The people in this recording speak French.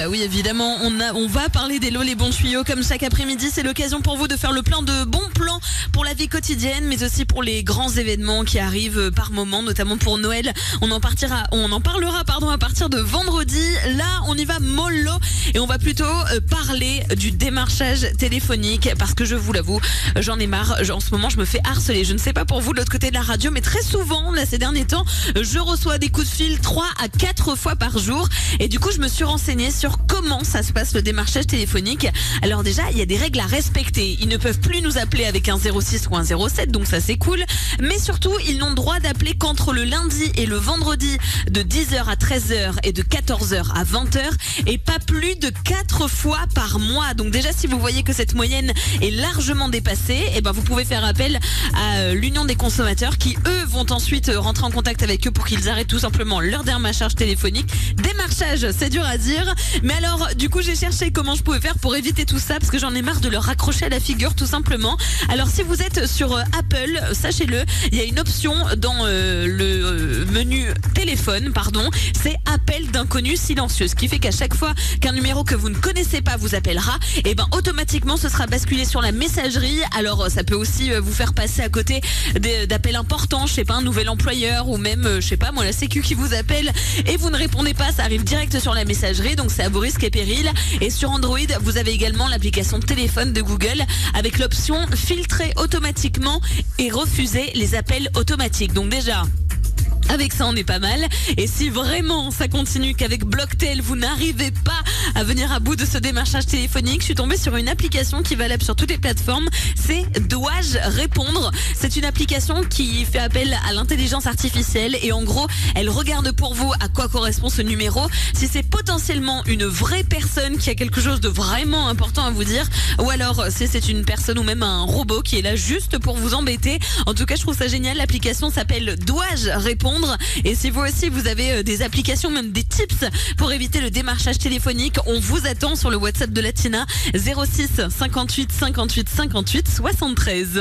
bah oui, évidemment, on, va parler des lots, les bons tuyaux. Comme chaque après-midi, c'est l'occasion pour vous de faire le plein de bons plans pour la vie quotidienne, mais aussi pour les grands événements qui arrivent par moment, notamment pour Noël. On en partira, on en parlera, à partir de vendredi. Là, on y va mollo et on va plutôt euh, parler du démarchage téléphonique parce que je vous l'avoue, j'en ai marre. En ce moment, je me fais harceler. Je ne sais pas pour vous de l'autre côté de la radio, mais très souvent, là, ces derniers temps, je reçois des coups de fil 3 à 4 fois par jour. Et du coup, je me suis renseignée sur comment ça se passe le démarchage téléphonique? Alors déjà, il y a des règles à respecter. Ils ne peuvent plus nous appeler avec un 06 ou un 07, donc ça c'est cool. Mais surtout, ils n'ont droit d'appeler qu'entre le lundi et le vendredi de 10h à 13h et de 14h à 20h et pas plus de 4 fois par mois. Donc déjà, si vous voyez que cette moyenne est largement dépassée, eh ben vous pouvez faire appel à euh, l'Union des consommateurs qui eux vont ensuite rentrer en contact avec eux pour qu'ils arrêtent tout simplement leur démarchage téléphonique. Démarchage c'est dur à dire. Mais alors, du coup, j'ai cherché comment je pouvais faire pour éviter tout ça, parce que j'en ai marre de leur raccrocher à la figure, tout simplement. Alors, si vous êtes sur euh, Apple, sachez-le, il y a une option dans euh, le euh, menu téléphone, pardon, c'est appel d'inconnu silencieux, ce qui fait qu'à chaque fois qu'un numéro que vous ne connaissez pas vous appellera, et eh ben automatiquement ce sera basculé sur la messagerie. Alors, ça peut aussi vous faire passer à côté d'appels importants, je sais pas, un nouvel employeur ou même, je sais pas, moi la Sécu qui vous appelle et vous ne répondez pas, ça arrive direct sur la messagerie, donc c'est à vos risques et périls. Et sur Android, vous avez également l'application téléphone de Google avec l'option filtrer automatiquement et refuser les appels automatiques. Donc déjà, avec ça, on est pas mal. Et si vraiment ça continue qu'avec Blocktel, vous n'arrivez pas à venir à bout de ce démarchage téléphonique, je suis tombée sur une application qui est valable sur toutes les plateformes. C'est Dois-je répondre C'est une application qui fait appel à l'intelligence artificielle et en gros, elle regarde pour vous à quoi correspond ce numéro. Si c'est potentiellement une vraie personne qui a quelque chose de vraiment important à vous dire, ou alors si c'est une personne ou même un robot qui est là juste pour vous embêter. En tout cas, je trouve ça génial. L'application s'appelle Dois-je répondre et si vous aussi vous avez euh, des applications, même des tips pour éviter le démarchage téléphonique, on vous attend sur le WhatsApp de Latina 06 58 58 58 73.